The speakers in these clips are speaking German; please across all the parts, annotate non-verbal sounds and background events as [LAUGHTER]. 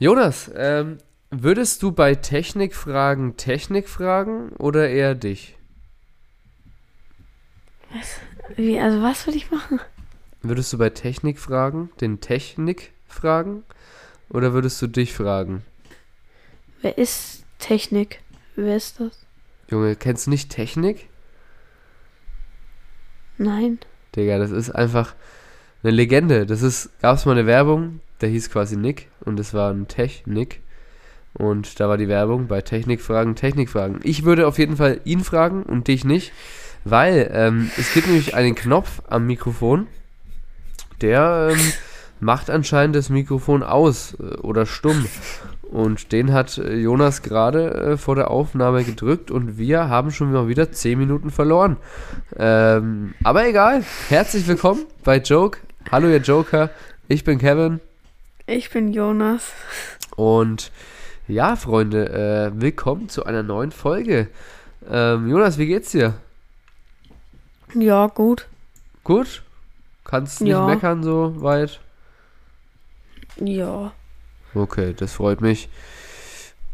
Jonas, ähm, würdest du bei Technikfragen Technik fragen oder eher dich? Wie, also was würde ich machen? Würdest du bei Technikfragen den Technik fragen oder würdest du dich fragen? Wer ist Technik? Wer ist das? Junge, kennst du nicht Technik? Nein. Digga, das ist einfach eine Legende. Das ist, gab es mal eine Werbung, der hieß quasi Nick und das war ein Technik. Und da war die Werbung bei Technikfragen, Technikfragen. Ich würde auf jeden Fall ihn fragen und dich nicht, weil ähm, es gibt nämlich einen Knopf am Mikrofon, der ähm, macht anscheinend das Mikrofon aus äh, oder stumm. Und den hat äh, Jonas gerade äh, vor der Aufnahme gedrückt und wir haben schon mal wieder 10 Minuten verloren. Ähm, aber egal, herzlich willkommen bei Joke. Hallo ihr Joker, ich bin Kevin. Ich bin Jonas. Und ja, Freunde, äh, willkommen zu einer neuen Folge. Ähm, Jonas, wie geht's dir? Ja, gut. Gut? Kannst nicht Ja. meckern so weit? Ja. Okay, das freut mich.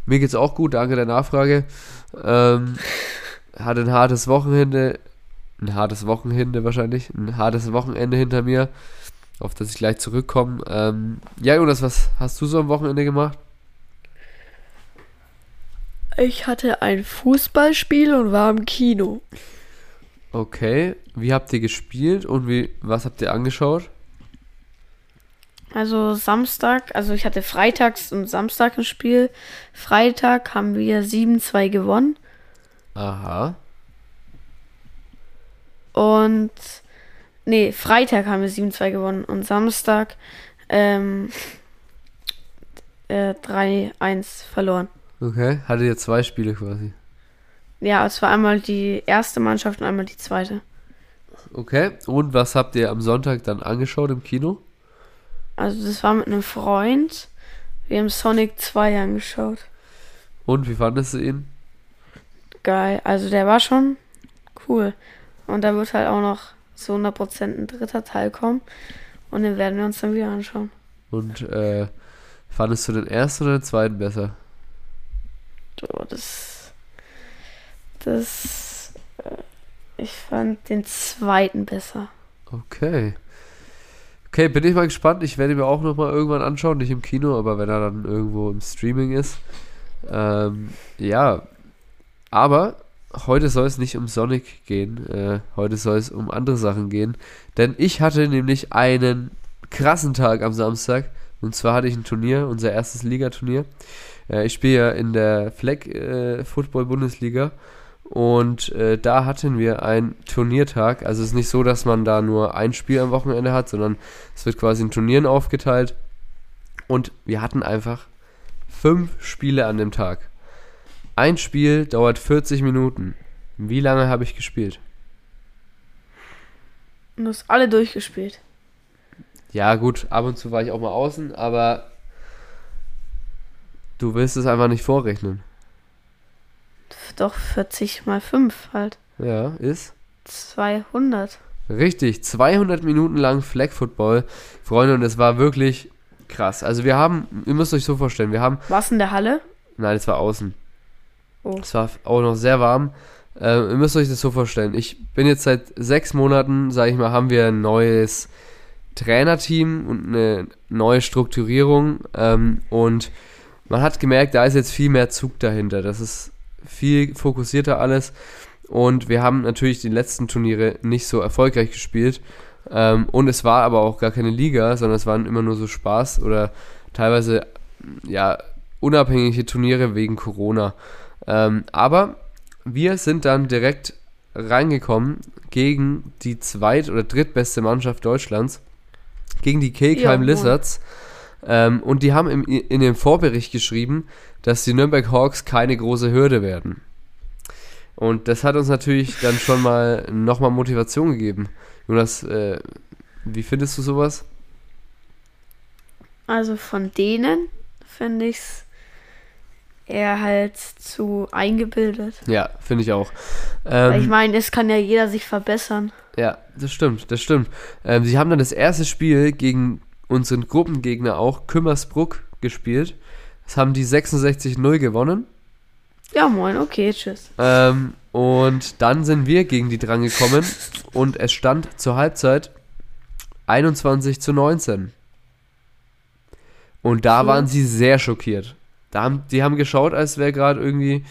Mir geht's auch gut, danke der Nachfrage. Ähm, hatte ein hartes Wochenende, ein hartes Wochenende wahrscheinlich, ein hartes Wochenende hinter mir, auf das ich gleich zurückkomme. Ähm, ja, Jonas, was hast du so am Wochenende gemacht? Ich hatte ein Fußballspiel und war im Kino. Okay, wie habt ihr gespielt und wie, was habt ihr angeschaut? Also Samstag, also ich hatte freitags und Samstag ein Spiel. Freitag haben wir 7-2 gewonnen. Aha. Und nee, Freitag haben wir 7-2 gewonnen und Samstag ähm, äh, 3-1 verloren. Okay, hattet ihr zwei Spiele quasi. Ja, es war einmal die erste Mannschaft und einmal die zweite. Okay, und was habt ihr am Sonntag dann angeschaut im Kino? Also das war mit einem Freund. Wir haben Sonic 2 angeschaut. Und wie fandest du ihn? Geil. Also der war schon cool. Und da wird halt auch noch zu 100% ein dritter Teil kommen. Und den werden wir uns dann wieder anschauen. Und äh, fandest du den ersten oder den zweiten besser? So, das. Das. äh, Ich fand den zweiten besser. Okay. Okay, bin ich mal gespannt. Ich werde ihn mir auch nochmal irgendwann anschauen. Nicht im Kino, aber wenn er dann irgendwo im Streaming ist. Ähm, ja. Aber heute soll es nicht um Sonic gehen. Äh, heute soll es um andere Sachen gehen. Denn ich hatte nämlich einen krassen Tag am Samstag. Und zwar hatte ich ein Turnier, unser erstes Ligaturnier. Äh, ich spiele ja in der Fleck äh, Football Bundesliga. Und äh, da hatten wir einen Turniertag. Also es ist nicht so, dass man da nur ein Spiel am Wochenende hat, sondern es wird quasi in Turnieren aufgeteilt. Und wir hatten einfach fünf Spiele an dem Tag. Ein Spiel dauert 40 Minuten. Wie lange habe ich gespielt? Du hast alle durchgespielt. Ja, gut, ab und zu war ich auch mal außen, aber du willst es einfach nicht vorrechnen. Doch 40 mal 5 halt. Ja, ist. 200. Richtig, 200 Minuten lang Flag Football, Freunde, und es war wirklich krass. Also wir haben, ihr müsst euch so vorstellen, wir haben, Was in der Halle? nein, es war außen. Oh. Es war auch noch sehr warm. Äh, ihr müsst euch das so vorstellen. Ich bin jetzt seit sechs Monaten, sage ich mal, haben wir ein neues Trainerteam und eine neue Strukturierung. Ähm, und man hat gemerkt, da ist jetzt viel mehr Zug dahinter. Das ist viel fokussierter alles. Und wir haben natürlich die letzten Turniere nicht so erfolgreich gespielt. Ähm, und es war aber auch gar keine Liga, sondern es waren immer nur so Spaß oder teilweise ja unabhängige Turniere wegen Corona. Ähm, aber wir sind dann direkt reingekommen gegen die zweit- oder drittbeste Mannschaft Deutschlands, gegen die Kelkheim Ja. Lizards. Ähm, und die haben im, in dem Vorbericht geschrieben, dass die Nürnberg Hawks keine große Hürde werden. Und das hat uns natürlich dann schon mal nochmal Motivation gegeben. Jonas, äh, wie findest du sowas? Also von denen finde ich es eher halt zu eingebildet. Ja, finde ich auch. Weil ich Ähm, meine, es kann ja jeder sich verbessern. ja, das stimmt, das stimmt. Ähm, sie haben dann das erste Spiel gegen unseren Gruppengegner auch, Kümmersbruck, gespielt. Das haben die 66-0 gewonnen. Ja, moin, okay, tschüss. Ähm, und dann sind wir gegen die dran gekommen [LAUGHS] und es stand zur Halbzeit 21 zu 19. Und da waren sie sehr schockiert. Da haben, die haben geschaut, als wäre gerade irgendwie,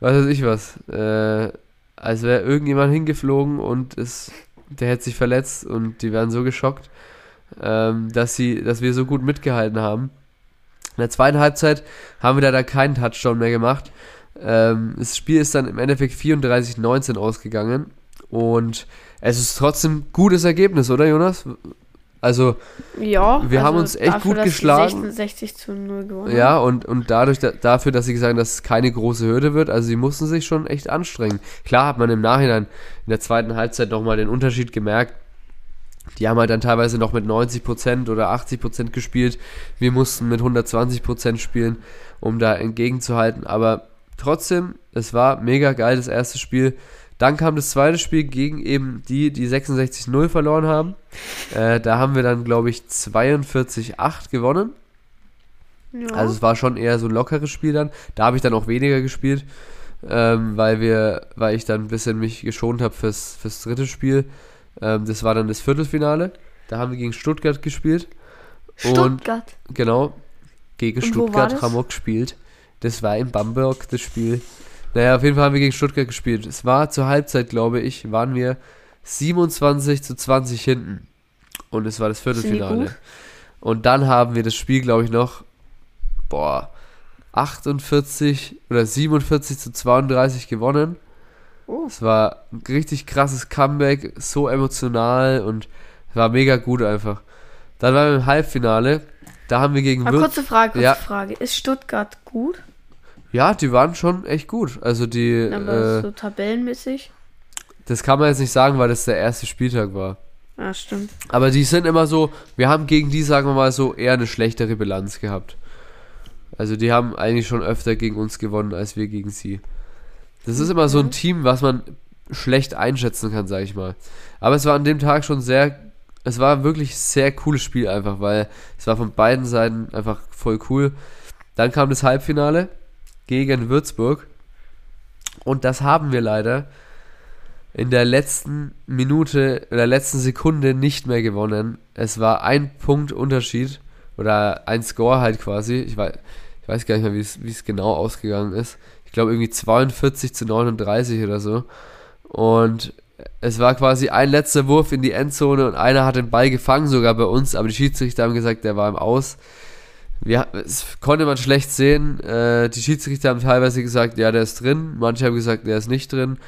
was weiß ich was, äh, als wäre irgendjemand hingeflogen und es, der hätte sich verletzt und die wären so geschockt, ähm, dass sie, dass wir so gut mitgehalten haben. In der zweiten Halbzeit haben wir da keinen Touchdown mehr gemacht. Ähm, das Spiel ist dann im Endeffekt 34-19 ausgegangen und es ist trotzdem gutes Ergebnis, oder Jonas? Also, Ja, Wir haben uns echt gut dass die geschlagen. 66 zu 0 gewonnen. ja, und, und dadurch, da, dafür, dass sie gesagt haben, dass es keine große Hürde wird, also sie mussten sich schon echt anstrengen. Klar hat man im Nachhinein in der zweiten Halbzeit nochmal den Unterschied gemerkt. Die haben halt dann teilweise noch mit 90% oder 80% gespielt. Wir mussten mit 120% spielen, um da entgegenzuhalten. Aber trotzdem, es war mega geil, das erste Spiel. Dann kam das zweite Spiel gegen eben die, die 66-0 verloren haben. Äh, da haben wir dann, glaube ich, 42-8 gewonnen. Ja. Also es war schon eher so ein lockeres Spiel dann. Da habe ich dann auch weniger gespielt, ähm, weil wir, weil ich dann ein bisschen mich geschont habe fürs, fürs dritte Spiel. Ähm, das war dann das Viertelfinale. Da haben wir gegen Stuttgart gespielt. Und Stuttgart. genau, gegen Und Stuttgart haben wir gespielt. Das war in Bamberg, das Spiel. Naja, auf jeden Fall haben wir gegen Stuttgart gespielt. Es war zur Halbzeit, glaube ich, waren wir 27 zu 20 hinten. Und es war das Viertelfinale. Und dann haben wir das Spiel, glaube ich, noch, boah, 48 oder 47 zu 32 gewonnen. Oh. Es war ein richtig krasses Comeback, so emotional und war mega gut einfach. Dann waren wir im Halbfinale. Da haben wir gegen Aber Würz- kurze Frage, kurze Ja. Frage. Ist Stuttgart gut? Ja, die waren schon echt gut. Also die, Aber äh, so tabellenmäßig? das kann man jetzt nicht sagen, weil das der erste Spieltag war. Ja, stimmt. Aber die sind immer so, wir haben gegen die, sagen wir mal so, eher eine schlechtere Bilanz gehabt. Also die haben eigentlich schon öfter gegen uns gewonnen, als wir gegen sie. Das ist immer so ein Team, was man schlecht einschätzen kann, sag ich mal. Aber es war an dem Tag schon sehr, es war wirklich sehr cooles Spiel einfach, weil es war von beiden Seiten einfach voll cool. Dann kam das Halbfinale gegen Würzburg und das haben wir leider in der letzten Minute, in der letzten Sekunde nicht mehr gewonnen. Es war ein Punkt Unterschied oder ein Score halt quasi. Ich weiß, ich weiß gar nicht mehr, wie es, genau ausgegangen ist. Ich glaube irgendwie 42 zu 39 oder so. Und es war quasi ein letzter Wurf in die Endzone und einer hat den Ball gefangen, sogar bei uns, aber die Schiedsrichter haben gesagt, der war im Aus. Wir, es konnte man schlecht sehen. Äh, die Schiedsrichter haben teilweise gesagt, ja, der ist drin. Manche haben gesagt, der ist nicht drin.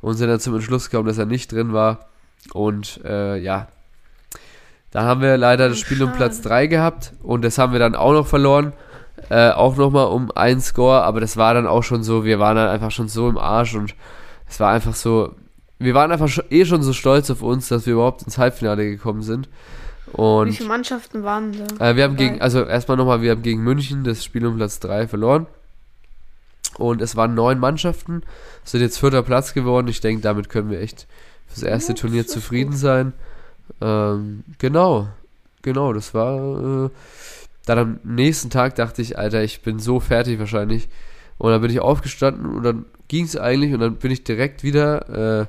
Und sind dann zum Entschluss gekommen, dass er nicht drin war. Und äh, ja, dann haben wir leider das Spiel um. Platz 3 gehabt. Und das haben wir dann auch noch verloren. Äh, auch nochmal um einen Score. Aber das war dann auch schon so, wir waren dann einfach schon so im Arsch. Und es war einfach so, wir waren einfach eh schon so stolz auf uns, dass wir überhaupt ins Halbfinale gekommen sind. Und Wie viele Mannschaften waren da? äh, wir haben gegen, also erstmal nochmal, wir haben gegen München das Spiel um Platz 3 verloren. Und es waren neun Mannschaften, sind jetzt vierter Platz geworden. Ich denke, damit können wir echt fürs erste Ja, Turnier zufrieden gut. sein. Ähm, genau, genau, das war. Äh, dann am nächsten Tag dachte ich, Alter, ich bin so fertig wahrscheinlich. Und dann bin ich aufgestanden und dann ging es eigentlich und dann bin ich direkt wieder, äh,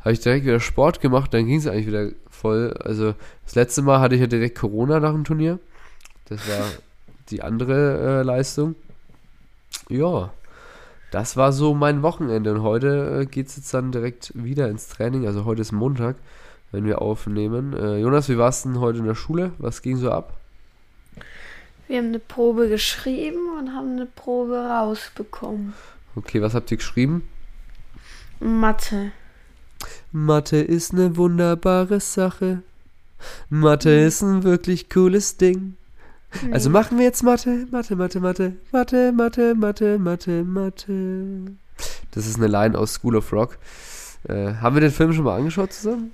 habe ich direkt wieder Sport gemacht, dann ging es eigentlich wieder voll. Also das letzte Mal hatte ich ja direkt Corona nach dem Turnier. Das war die andere äh, Leistung. Ja, das war so mein Wochenende und heute äh, geht es jetzt dann direkt wieder ins Training. Also heute ist Montag, wenn wir aufnehmen. Äh, Jonas, wie warst du denn heute in der Schule? Was ging so ab? Wir haben eine Probe geschrieben und haben eine Probe rausbekommen. Okay, was habt ihr geschrieben? Mathe. Mathe ist eine wunderbare Sache. Mathe ist ein wirklich cooles Ding. Also Nee. machen wir jetzt Mathe, Mathe, Mathe, Mathe, Mathe, Mathe, Mathe, Mathe, Mathe. Das ist eine Line aus School of Rock. Äh, haben wir den Film schon mal angeschaut zusammen?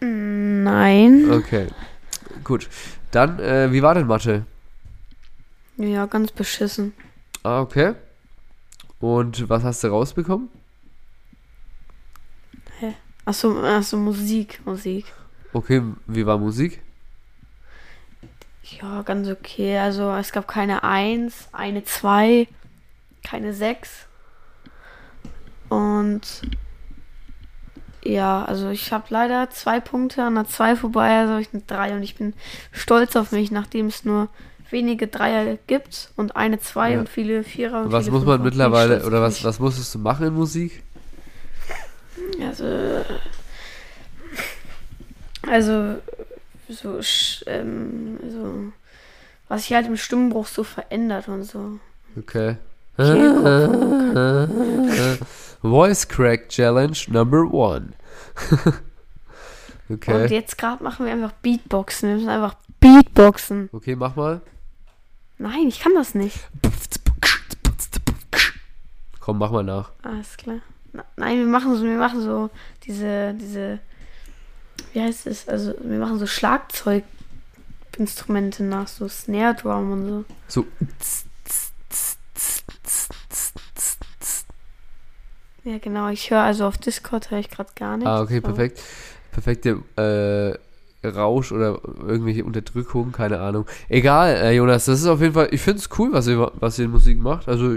Nein. Okay, gut. Dann, äh, wie war denn Mathe? Ja, ganz beschissen. Ah, okay. Und was hast du rausbekommen? Achso, achso, Musik, Musik. Okay, wie war Musik? Ja, ganz okay. Also es gab keine 1, eine 2, keine 6. Und ja, also ich habe leider zwei Punkte an der 2 vorbei, also ich eine 3 und ich bin stolz auf mich, nachdem es nur wenige Dreier gibt und eine 2 Ja. und viele Vierer und was viele muss man Fünfer. Mittlerweile, oder was, was musstest du machen in Musik? Also, also so, ähm, so, was sich halt im Stimmbruch so verändert und so. Okay. Voice Crack Challenge Number One. [LAUGHS] Und okay. jetzt gerade machen wir einfach Beatboxen. Wir müssen einfach Beatboxen. Okay, mach mal. Nein, ich kann das nicht. Komm, mach mal nach. Alles klar. Na, nein, wir machen so, wir machen so diese, diese, wie heißt es? Also wir machen so Schlagzeuginstrumente nach, so Snare Drum und so. So. Ja, genau. Ich höre also auf Discord höre ich gerade gar nichts. Ah, okay, perfekt. Perfekte äh, Rausch oder irgendwelche Unterdrückung, keine Ahnung. Egal, äh, Jonas, das ist auf jeden Fall, ich finde es cool, was ihr, was ihr in Musik macht. Also,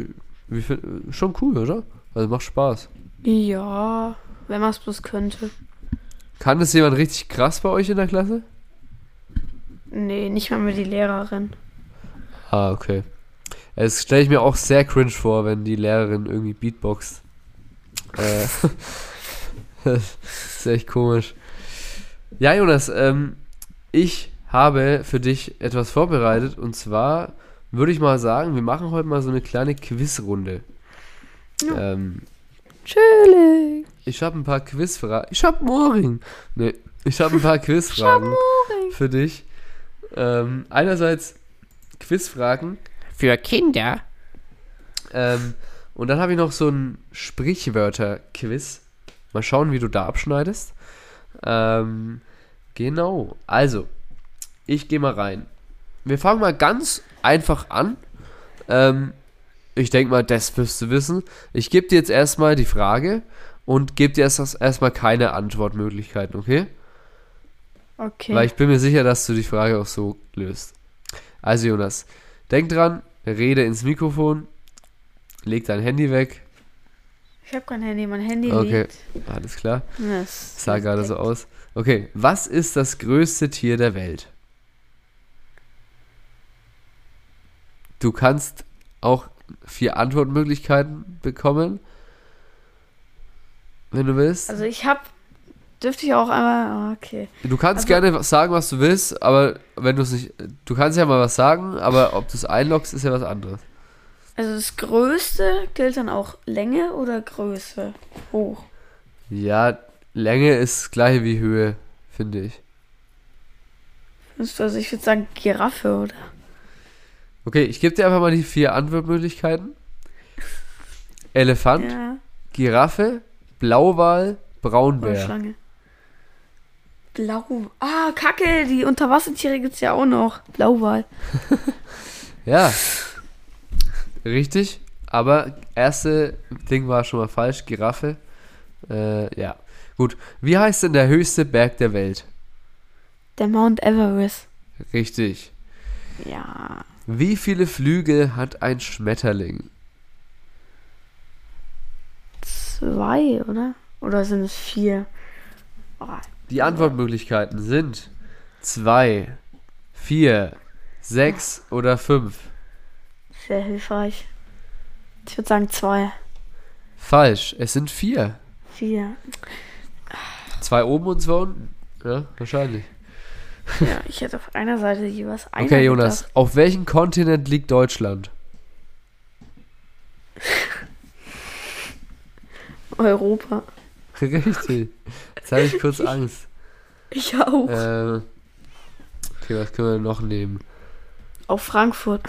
ich find, schon cool, oder? Also macht Spaß. Ja, wenn man es bloß könnte. Kann das jemand richtig krass bei euch in der Klasse? Nee, nicht mal mehr die Lehrerin. Ah, okay. Es stelle ich mir auch sehr cringe vor, wenn die Lehrerin irgendwie Beatboxt. Äh, [LAUGHS] das ist echt komisch. Ja, Jonas, ähm, ich habe für dich etwas vorbereitet und zwar würde ich mal sagen, wir machen heute mal so eine kleine Quizrunde. Ja. Ähm, Chillig. ich habe ein paar [LAUGHS] Quizfragen. Ich habe einen Ohrring. Nee, ich habe ein paar Quizfragen für dich. Ähm, einerseits Quizfragen Für Kinder. Ähm, und dann habe ich noch so ein Sprichwörter-Quiz. Mal schauen, wie du da abschneidest. Ähm, genau. Also, ich gehe mal rein. Wir fangen mal ganz einfach an. Ähm, ich denke mal, das wirst du wissen. Ich gebe dir jetzt erstmal die Frage und gebe dir erst erstmal keine Antwortmöglichkeiten, okay? Okay. Weil ich bin mir sicher, dass du die Frage auch so löst. Also Jonas, denk dran, rede ins Mikrofon, leg dein Handy weg. Ich habe kein Handy, mein Handy Okay, liegt. alles klar. Das Sah gerade so aus. Okay, was ist das größte Tier der Welt? Du kannst auch vier Antwortmöglichkeiten bekommen, wenn du willst. Also ich habe, dürfte ich auch einmal, ah, okay. Du kannst Also- gerne sagen, was du willst, aber wenn du es nicht, du kannst ja mal was sagen, aber ob du es einloggst, ist ja was anderes. Also das Größte gilt dann auch Länge oder Größe? Hoch. Ja, Länge ist das gleiche wie Höhe, finde ich. Findest du, Also ich würde sagen Giraffe, oder? Okay, ich gebe dir einfach mal die vier Antwortmöglichkeiten. Elefant, Ja, Giraffe, Blauwal, Braunbär. Schlange. Blau. Ah, Kacke, die Unterwassertiere gibt's ja auch noch. Blauwal. [LAUGHS] Ja, richtig. Aber erste Ding war schon mal falsch, Giraffe. Äh, ja, gut. Wie heißt denn der höchste Berg der Welt? Der Mount Everest. Richtig. Ja. Wie viele Flügel hat ein Schmetterling? Zwei, oder? Oder sind es vier? Oh, Die Antwortmöglichkeiten sind 2, 4, 6 oder 5. sehr hilfreich. Ich würde sagen zwei. Falsch, es sind 4. Vier. Zwei oben und zwei unten. Ja, wahrscheinlich. Ja, ich hätte auf einer Seite jeweils einer Okay, Jonas, gedacht. auf welchem Kontinent liegt Deutschland? Europa. Richtig. Jetzt habe ich kurz Angst. Ich auch. Äh, okay, was können wir noch nehmen? Auf Frankfurt.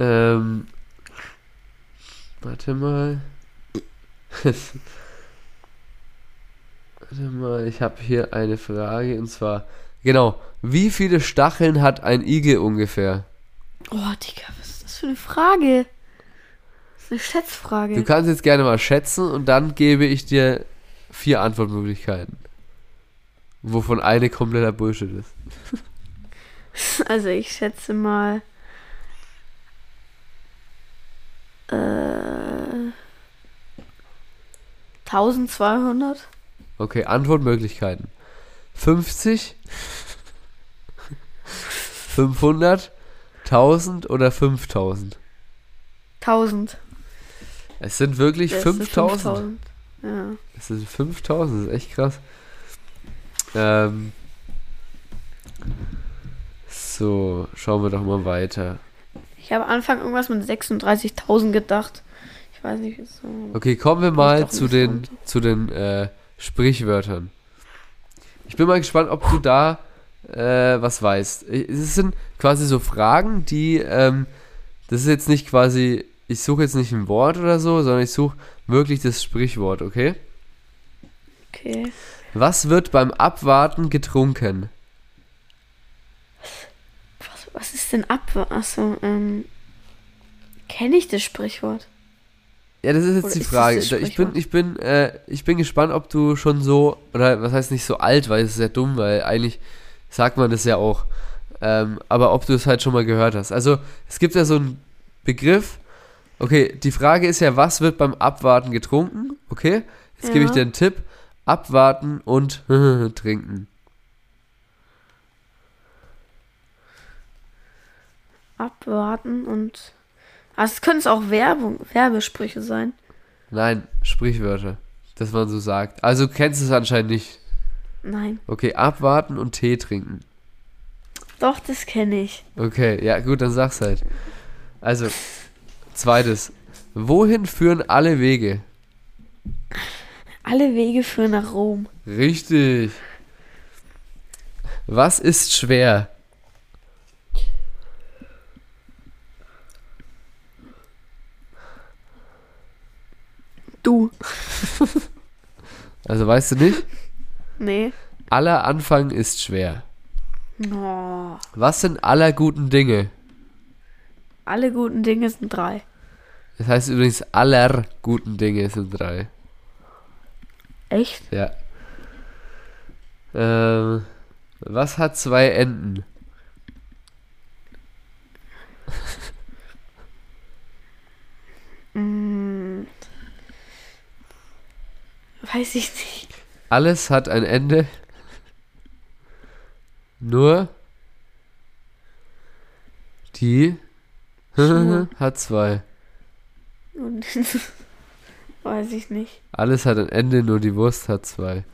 Ähm, warte mal. [LAUGHS] warte mal, ich habe hier eine Frage und zwar, genau, wie viele Stacheln hat ein Igel ungefähr? Oh, Digga, was ist das für eine Frage? Das ist eine Schätzfrage. Du kannst jetzt gerne mal schätzen und dann gebe ich dir vier Antwortmöglichkeiten. Wovon eine kompletter Bullshit ist. [LAUGHS] Also ich schätze mal. Äh, 1200? Okay, Antwortmöglichkeiten. 50, 500, 1000 oder 5000? 1000. Es sind wirklich Das sind 5000. 5000. Ja. Es sind 5000, das ist echt krass. Ähm, so, schauen wir doch mal weiter. Ich habe am Anfang irgendwas mit 36.000 gedacht. Ich weiß nicht, so. Okay, kommen wir mal zu den, runter. zu den äh, Sprichwörtern. Ich bin mal gespannt, ob du da äh, was weißt. Es sind quasi so Fragen, die, ähm, das ist jetzt nicht quasi, ich suche jetzt nicht ein Wort oder so, sondern ich suche wirklich das Sprichwort, okay? Okay. Was wird beim Abwarten getrunken? Was, was ist denn ab? Achso, ähm. Kenne ich das Sprichwort? Ja, das ist jetzt Oder die Frage. ich bin, ich bin, äh, ich bin gespannt, ob du schon so, oder was heißt nicht so alt, weil es ist ja dumm, weil eigentlich sagt man das ja auch. Ähm, aber ob du es halt schon mal gehört hast. Also, es gibt ja so einen Begriff. Okay, die Frage ist ja, was wird beim Abwarten getrunken? Okay, jetzt gebe ich Ja. dir einen Tipp. Abwarten und [LAUGHS] trinken. Abwarten und. Also es können es auch Werbung, Werbesprüche sein. Nein, Sprichwörter. Dass man so sagt. Also, du kennst es anscheinend nicht. Nein. Okay, abwarten und Tee trinken. Doch, das kenne ich. Okay, ja gut, dann sag's halt. Also, zweites. Wohin führen alle Wege? Alle Wege führen nach Rom. Richtig. Was ist schwer? Du. Also weißt du nicht? [LAUGHS] Nee. Aller Anfang ist schwer. Oh. Was sind aller guten Dinge? Alle guten Dinge sind drei. Das heißt übrigens, aller guten Dinge sind drei. Echt? Ja. Ähm, was hat zwei Enden? Weiß ich nicht. Alles hat ein Ende. Nur die [LAUGHS] hat zwei. [LAUGHS] Weiß ich nicht. Alles hat ein Ende, nur die Wurst hat zwei.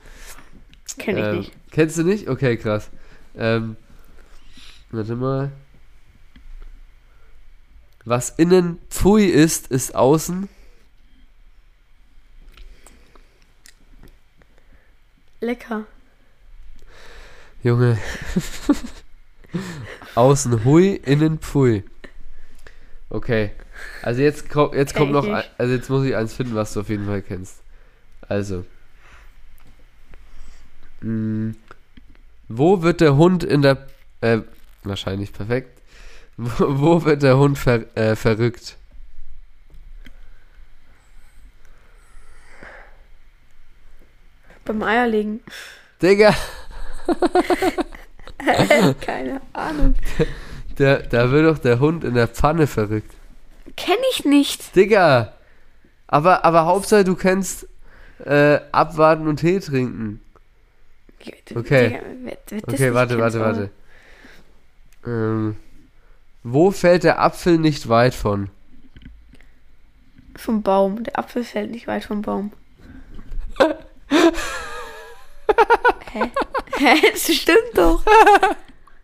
Kenne ich Ähm, nicht. Kennst du nicht? Okay, krass. Ähm, warte mal. Was innen Pfui ist, ist außen. Lecker. Junge. außen Hui, innen Pfui. Okay. Also jetzt, ko jetzt kommt noch, ein, also jetzt muss ich eins finden, was du auf jeden Fall kennst. Also. Mm, wo wird der Hund in der, äh, wahrscheinlich perfekt. Wo, wo wird der Hund ver, äh, verrückt? Beim Eierlegen. Digga, [LAUGHS] Keine Ahnung. der, da wird doch der Hund in der Pfanne verrückt. Kenne ich nicht. Digga! Aber, aber Hauptsache du kennst äh, abwarten und Tee trinken. Okay. Digga, Okay, warte, warte, warte. Ähm, wo fällt der Apfel nicht weit von? Vom Baum. Der Apfel fällt nicht weit vom Baum. [LAUGHS] Hä? Hä? Das stimmt doch.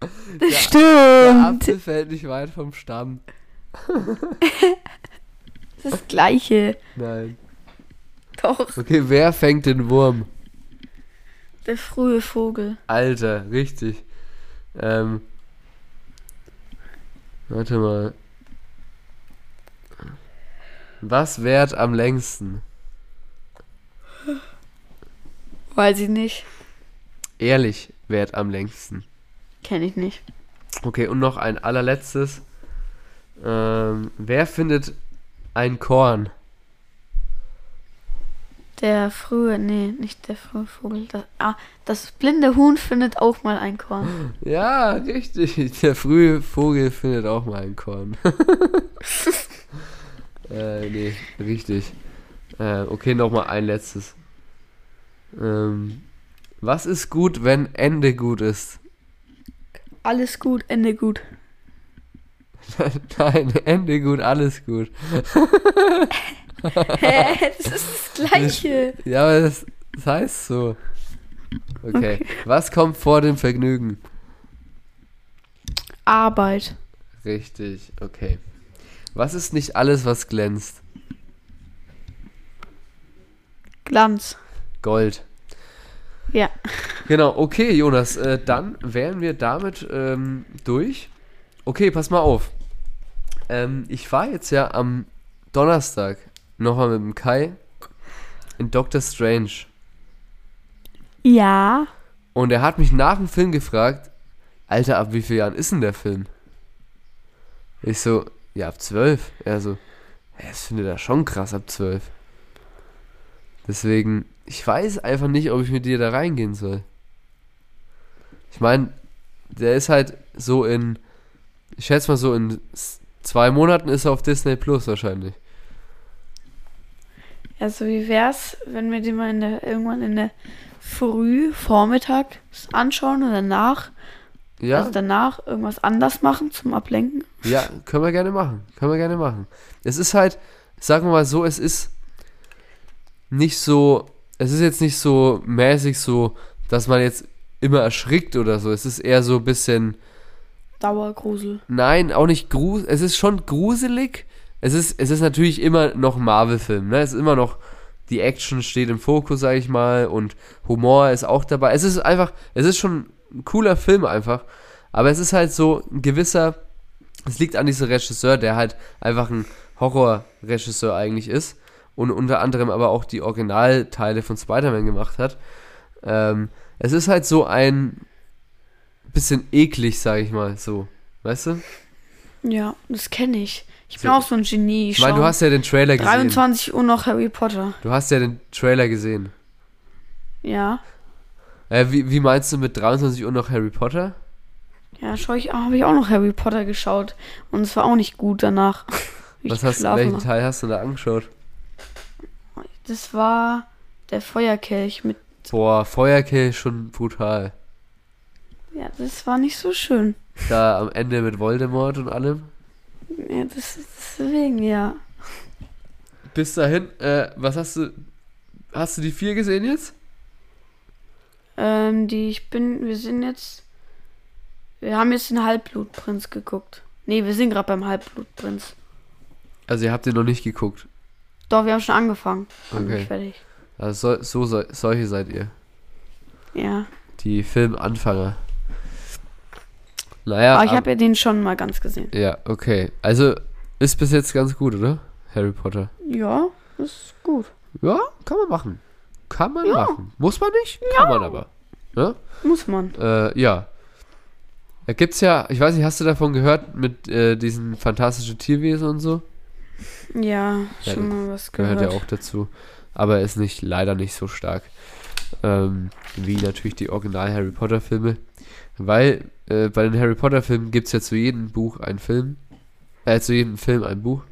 Das Der stimmt. Apfel fällt nicht weit vom Stamm. Das das Gleiche. Nein. Doch. Okay, wer fängt den Wurm? Der frühe Vogel. Alter, richtig. Ähm, warte mal. Was währt am längsten? Weiß ich nicht. Ehrlich währt am längsten. Kenne ich nicht. Okay, und noch ein allerletztes. Ähm, wer findet ein Korn? Der frühe, nee, nicht der frühe Vogel. Das, ah, das blinde Huhn findet auch mal ein Korn. [GASPS] Ja, richtig. Der frühe Vogel findet auch mal ein Korn. [LAUGHS] äh, nee, richtig. Äh, okay, nochmal ein letztes. Ähm, was ist gut, wenn Ende gut ist? Alles gut, Ende gut. [LAUGHS] Nein, Ende gut, alles gut. [LAUGHS] Hä, das ist das Gleiche. Ja, aber das, das heißt so. Okay. Okay. Was kommt vor dem Vergnügen? Arbeit. Richtig, okay. Was ist nicht alles, was glänzt? Glanz. Gold. Ja. Genau, okay, Jonas, äh, dann wären wir damit ähm, durch. Okay, pass mal auf. Ähm, ich war jetzt ja am Donnerstag nochmal mit dem Kai in Doctor Strange. Ja. Und er hat mich nach dem Film gefragt, Alter, ab wie vielen Jahren ist denn der Film? Ich so, ja, ab zwölf. Er so, das findet er schon krass ab zwölf. Deswegen, ich weiß einfach nicht, ob ich mit dir da reingehen soll. Ich meine, der ist halt so in, ich schätze mal so in zwei Monaten ist er auf Disney Plus wahrscheinlich. Also wie wär's, wenn wir die mal in der, irgendwann in der Früh, Vormittag anschauen und danach, Ja, also danach irgendwas anders machen zum Ablenken? ja, können wir gerne machen. Können wir gerne machen. Es ist halt, sagen wir mal so, es ist nicht so, es ist jetzt nicht so mäßig so, dass man jetzt immer erschrickt oder so. Es ist eher so ein bisschen, Dauergrusel. nein, auch nicht gruselig. Es ist schon gruselig. Es ist, es ist natürlich immer noch Marvel-Film, ne? Es ist immer noch, die Action steht im Fokus, sag ich mal, und Humor ist auch dabei. Es ist einfach, es ist schon ein cooler Film einfach. Aber es ist halt so ein gewisser, es liegt an diesem Regisseur, der halt einfach ein Horrorregisseur eigentlich ist und unter anderem aber auch die Originalteile von Spider-Man gemacht hat. Ähm, es ist halt so ein bisschen eklig, sag ich mal, so. Weißt du? Ja, das kenne ich. Ich bin So- auch so ein Genie. Ich meine, du hast ja den Trailer gesehen. 23 Uhr noch Harry Potter. Du hast ja den Trailer gesehen. Ja. Äh, wie, wie meinst du mit 23 Uhr noch Harry Potter? Ja, schau ich, habe ich auch noch Harry Potter geschaut. Und es war auch nicht gut danach. [LAUGHS] Was hast, welchen hab. Teil hast du da angeschaut? Das war der Feuerkelch mit. Boah, Feuerkelch schon brutal. Ja, das war nicht so schön. Da am Ende mit Voldemort und allem. Ja, das ist deswegen, ja. Bis dahin, äh, was hast du. Hast du die vier gesehen jetzt? Ähm, die, ich bin, wir sind jetzt. Wir haben jetzt den Halbblutprinz geguckt. Nee, wir sind gerade beim Halbblutprinz. Also ihr habt den noch nicht geguckt. Doch, wir haben schon angefangen. Okay. fertig. Also so, so, solche seid ihr. Ja. Die Filmanfänger. Naja. Aber ich ab- habe ja den schon mal ganz gesehen. ja, okay. Also ist bis jetzt ganz gut, oder? Harry Potter. Ja, ist gut. Ja, kann man machen. Kann man Ja. machen. Muss man nicht? Kann man aber. Ne? Muss man. Äh, ja. Da gibt's ja, ich weiß nicht, hast du davon gehört mit äh, diesen fantastischen Tierwesen und so? Ja, Ja, schon mal was Gehört gehört. ja auch dazu. Aber ist nicht, leider nicht so stark. Ähm, wie natürlich die Original Harry Potter Filme. Weil äh, bei den Harry Potter Filmen gibt's ja zu jedem Buch einen Film. Äh, zu jedem Film ein Buch.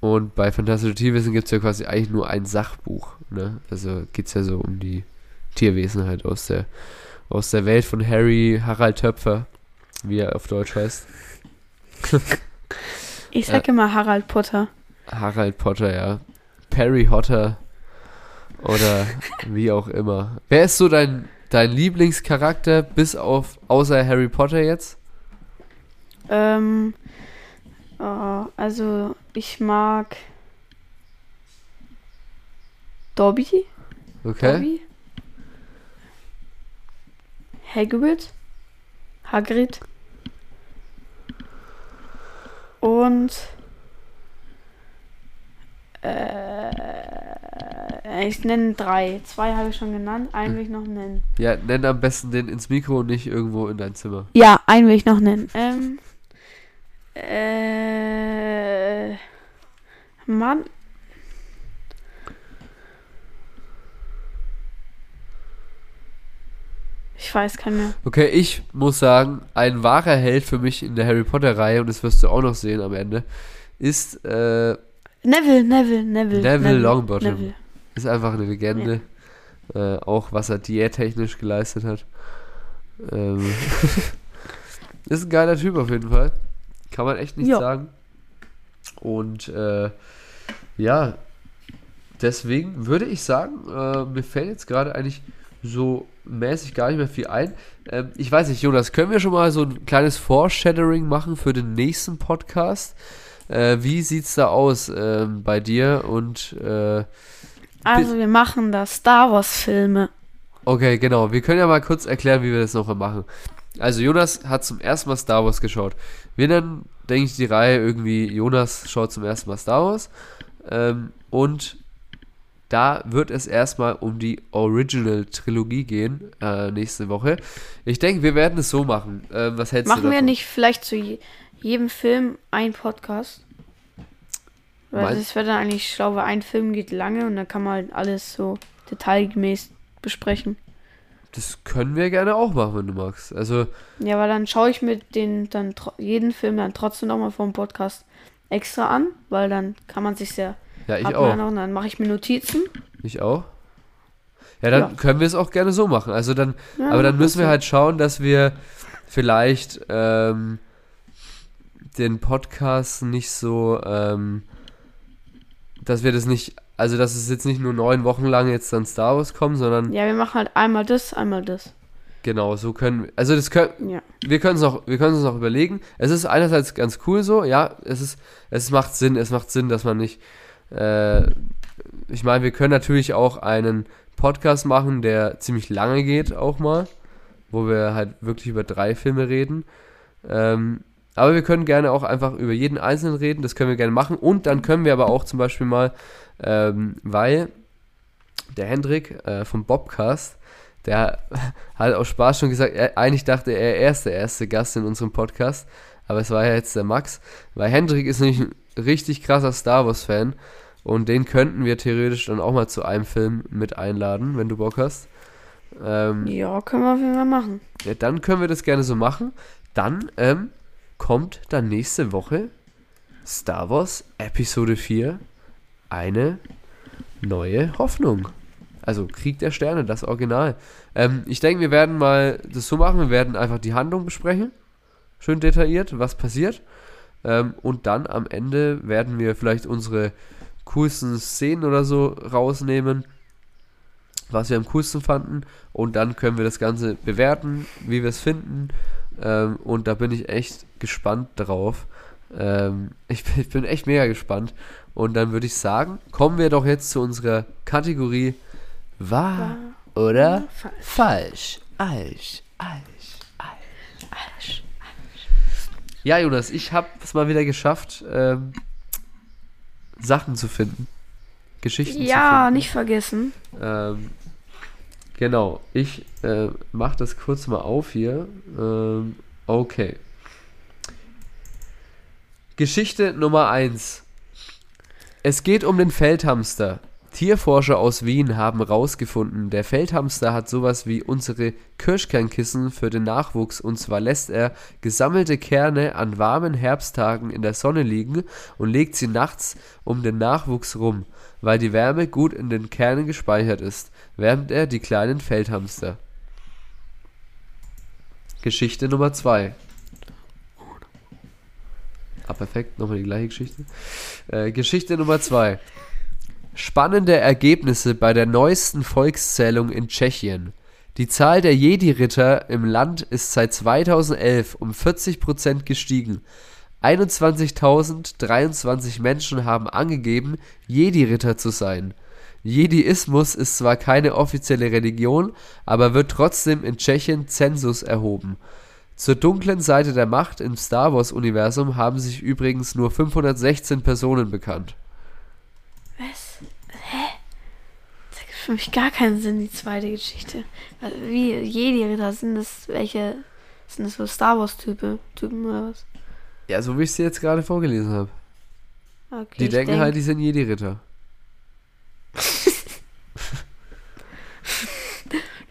Und bei Fantastische Tierwesen gibt's ja quasi eigentlich nur ein Sachbuch. Ne? Also geht's ja so um die Tierwesen halt aus der, aus der Welt von Harry Harald Töpfer, wie er auf Deutsch heißt. [LAUGHS] Ich sag immer Harald Potter. Harald Potter, ja. Perry Hotter oder [LAUGHS] wie auch immer. Wer ist so dein, dein Lieblingscharakter bis auf außer Harry Potter jetzt? Ähm, oh, also ich mag Dobby. Okay. Dobby. Hagrid. Hagrid. Und äh, ich nenne drei. Zwei habe ich schon genannt. Einen will ich noch nennen. Ja, nenn am besten den ins Mikro und nicht irgendwo in dein Zimmer. Ja, einen will ich noch nennen. Ähm, äh, Mann. Weiß keinen mehr. Okay, ich muss sagen, ein wahrer Held für mich in der Harry Potter-Reihe, und das wirst du auch noch sehen am Ende, ist, äh, Neville, Neville, Neville. Neville Longbottom. Neville. ist einfach eine Legende. Äh, auch was er diättechnisch geleistet hat. Ähm, [LAUGHS] ist ein geiler Typ auf jeden Fall. Kann man echt nicht Ja. sagen. Und äh, ja, deswegen würde ich sagen, äh, mir fällt jetzt gerade eigentlich so mäßig gar nicht mehr viel ein. Ähm, ich weiß nicht, Jonas, können wir schon mal so ein kleines Foreshadowing machen für den nächsten Podcast? Äh, wie sieht's da aus ähm, bei dir? Und äh, Also, wir machen da Star Wars-Filme. okay, genau. Wir können ja mal kurz erklären, wie wir das nochmal machen. Also Jonas hat zum ersten Mal Star Wars geschaut. Wir nennen, denke ich, die Reihe irgendwie Jonas schaut zum ersten Mal Star Wars. Ähm, und da wird es erstmal um die Original-Trilogie gehen, äh, nächste Woche. Ich denke, wir werden es so machen. Ähm, was hältst du Machen wir nicht vielleicht zu je jedem Film ein Podcast? Weil Mein- das wäre dann eigentlich schlau, weil ein Film geht lange und dann kann man halt alles so detailgemäß besprechen. Das können wir gerne auch machen, wenn du magst. Also, Ja, weil dann schaue ich mir den dann jeden Film dann trotzdem nochmal vom Podcast extra an, weil dann kann man sich sehr ja, ich auch. und dann mache ich mir Notizen. Ich auch. Ja, dann Ja. können wir es auch gerne so machen. Also dann, Ja, aber dann müssen wir halt schauen, dass wir vielleicht ähm, den Podcast nicht so, ähm, dass wir das nicht, also dass es jetzt nicht nur neun Wochen lang jetzt dann Star Wars kommt, sondern Ja, wir machen halt einmal das, einmal das. genau so können, wir- also das können, Ja. wir können es noch, wir können es noch überlegen. Es ist einerseits ganz cool so, ja, es ist, es macht Sinn, es macht Sinn, dass man nicht, äh, ich meine, wir können natürlich auch einen Podcast machen, der ziemlich lange geht, auch mal, wo wir halt wirklich über drei Filme reden. Ähm, aber wir können gerne auch einfach über jeden einzelnen reden, das können wir gerne machen. Und dann können wir aber auch zum Beispiel mal, ähm, weil der Hendrik äh, vom Bobcast, der [LAUGHS] hat aus Spaß schon gesagt, er, eigentlich dachte er, er ist der erste Gast in unserem Podcast, aber es war ja jetzt der Max, weil Hendrik ist nämlich ein richtig krasser Star Wars-Fan und den könnten wir theoretisch dann auch mal zu einem Film mit einladen, wenn du Bock hast. Ähm, Ja, können wir auf jeden Fall machen. ja, dann können wir das gerne so machen. Dann ähm, kommt dann nächste Woche Star Wars Episode 4 eine neue Hoffnung. Also Krieg der Sterne, das Original. Ähm, ich denke, wir werden mal das so machen. Wir werden einfach die Handlung besprechen. Schön detailliert, was passiert. Ähm, und dann am Ende werden wir vielleicht unsere coolsten Szenen oder so rausnehmen, was wir am coolsten fanden. Und dann können wir das Ganze bewerten, wie wir es finden. Ähm, und da bin ich echt gespannt drauf. Ähm, [LAUGHS] ich, bin, ich bin echt mega gespannt. Und dann würde ich sagen, kommen wir doch jetzt zu unserer Kategorie Wahr oder falsch. Falsch. Falsch. Falsch. Falsch. Ja, Jonas, ich habe es mal wieder geschafft, ähm, Sachen zu finden. Geschichten zu Ja, finden. nicht vergessen. Ähm, genau, ich äh, mache das kurz mal auf hier. Ähm, okay. Geschichte Nummer 1. Es geht um den Feldhamster. Tierforscher aus Wien haben herausgefunden, der Feldhamster hat sowas wie unsere Kirschkernkissen für den Nachwuchs und zwar lässt er gesammelte Kerne an warmen Herbsttagen in der Sonne liegen und legt sie nachts um den Nachwuchs rum. Weil die Wärme gut in den Kernen gespeichert ist, wärmt er die kleinen Feldhamster. Geschichte Nummer 2. Ah, perfekt, nochmal die gleiche Geschichte. Äh, Geschichte Nummer 2. Spannende Ergebnisse bei der neuesten Volkszählung in Tschechien. Die Zahl der Jedi-Ritter im Land ist seit 2011 um 40% gestiegen. 21.023 Menschen haben angegeben, Jedi-Ritter zu sein. Jediismus ist zwar keine offizielle Religion, aber wird trotzdem in Tschechien Zensus erhoben. Zur dunklen Seite der Macht im Star Wars-Universum haben sich übrigens nur 516 Personen bekannt. Was? Hä? Das ergibt für mich gar keinen Sinn, die zweite Geschichte. Also, Wie Jedi-Ritter sind das welche? Sind das so Star Wars-Typen Typen oder was? Ja, so wie ich dir jetzt gerade vorgelesen habe. Okay, Die denken denk- halt, die sind Jedi-Ritter. [LAUGHS]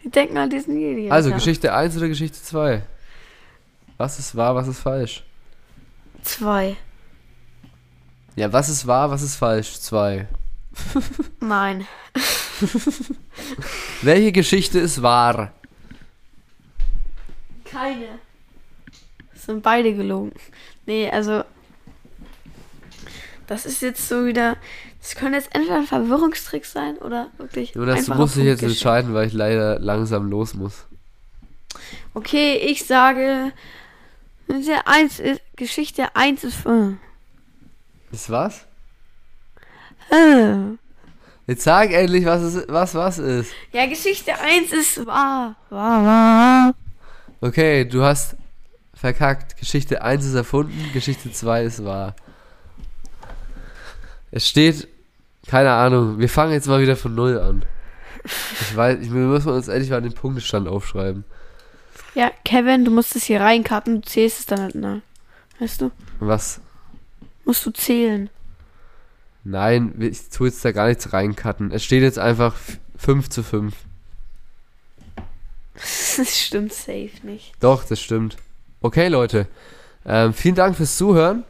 die denken an diesen Jedi. Also, ja. Geschichte 1 oder Geschichte 2? Was ist wahr, was ist falsch? Zwei. Ja, was ist wahr, was ist falsch? 2. [LAUGHS] Nein. [LAUGHS] Welche Geschichte ist wahr? Keine. Sind beide gelogen. Nee, also. Das ist jetzt so wieder. Das können jetzt entweder ein Verwirrungstrick sein oder wirklich. Du einfacher musst dich jetzt entscheiden, weil ich leider langsam los muss. Okay, ich sage. Geschichte 1 ist. Geschichte 1 ist. Äh, Ist was? Äh. Jetzt sag endlich, was es, was was ist. Ja, Geschichte 1 ist wahr. Wahr, wahr. Okay, du hast verkackt. Geschichte 1 ist erfunden, Geschichte 2 ist wahr. Es steht, keine Ahnung, wir fangen jetzt mal wieder von Null an. Ich weiß, ich, wir müssen uns endlich mal den Punktestand aufschreiben. Ja, Kevin, du musst es hier reinkarten. Du zählst es dann halt, ne? Weißt du? Was? Musst du zählen. Nein, ich tue jetzt da gar nichts reincutten. Es steht jetzt einfach 5 zu 5. [LAUGHS] Das stimmt safe nicht. Doch, das stimmt. Okay, Leute. Ähm, vielen Dank fürs Zuhören.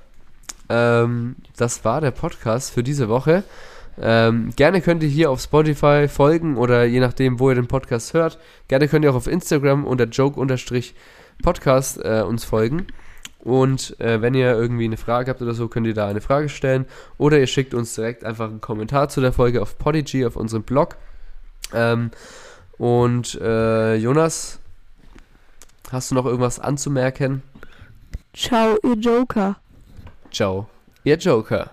Ähm, das war der Podcast für diese Woche. Ähm, gerne könnt ihr hier auf Spotify folgen oder je nachdem, wo ihr den Podcast hört. Gerne könnt ihr auch auf Instagram unter joke-podcast äh, uns folgen. Und äh, wenn ihr irgendwie eine Frage habt oder so, könnt ihr da eine Frage stellen. Oder ihr schickt uns direkt einfach einen Kommentar zu der Folge auf Podigy, auf unserem Blog. Ähm, und äh, Jonas, hast du noch irgendwas anzumerken? Ciao, ihr Joker. Ciao. Ihr Joker.